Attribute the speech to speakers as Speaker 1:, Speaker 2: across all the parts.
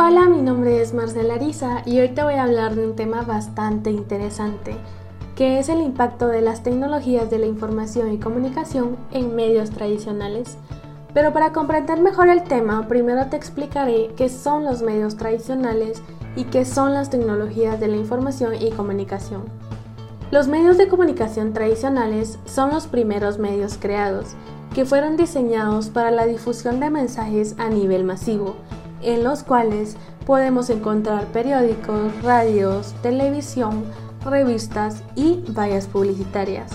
Speaker 1: Hola, mi nombre es Marcela Ariza y hoy te voy a hablar de un tema bastante interesante, que es el impacto de las tecnologías de la información y comunicación en medios tradicionales. Pero para comprender mejor el tema, primero te explicaré qué son los medios tradicionales y qué son las tecnologías de la información y comunicación. Los medios de comunicación tradicionales son los primeros medios creados, que fueron diseñados para la difusión de mensajes a nivel masivo, en los cuales podemos encontrar periódicos, radios, televisión, revistas y vallas publicitarias.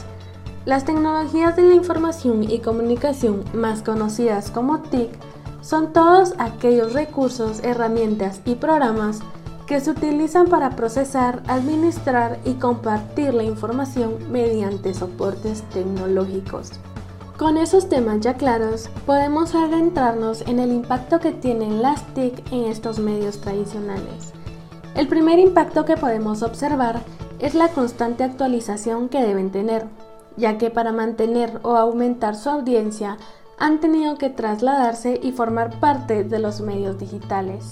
Speaker 1: Las tecnologías de la información y comunicación más conocidas como TIC son todos aquellos recursos, herramientas y programas que se utilizan para procesar, administrar y compartir la información mediante soportes tecnológicos. Con esos temas ya claros, podemos adentrarnos en el impacto que tienen las TIC en estos medios tradicionales. El primer impacto que podemos observar es la constante actualización que deben tener, ya que para mantener o aumentar su audiencia han tenido que trasladarse y formar parte de los medios digitales.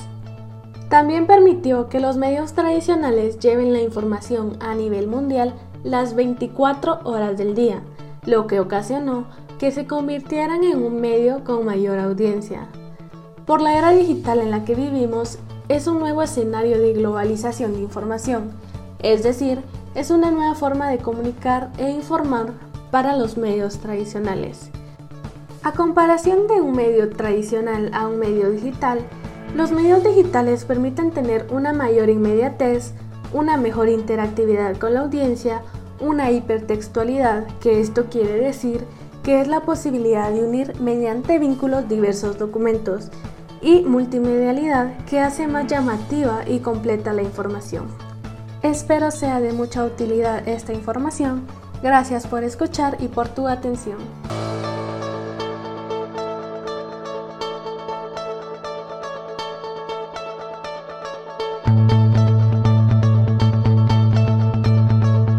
Speaker 1: También permitió que los medios tradicionales lleven la información a nivel mundial las 24 horas del día, lo que ocasionó que se convirtieran en un medio con mayor audiencia. Por la era digital en la que vivimos, es un nuevo escenario de globalización de información, es decir, es una nueva forma de comunicar e informar para los medios tradicionales. A comparación de un medio tradicional a un medio digital, los medios digitales permiten tener una mayor inmediatez, una mejor interactividad con la audiencia, una hipertextualidad, que esto quiere decir que es la posibilidad de unir mediante vínculos diversos documentos, y multimedialidad que hace más llamativa y completa la información. Espero sea de mucha utilidad esta información. Gracias por escuchar y por tu atención.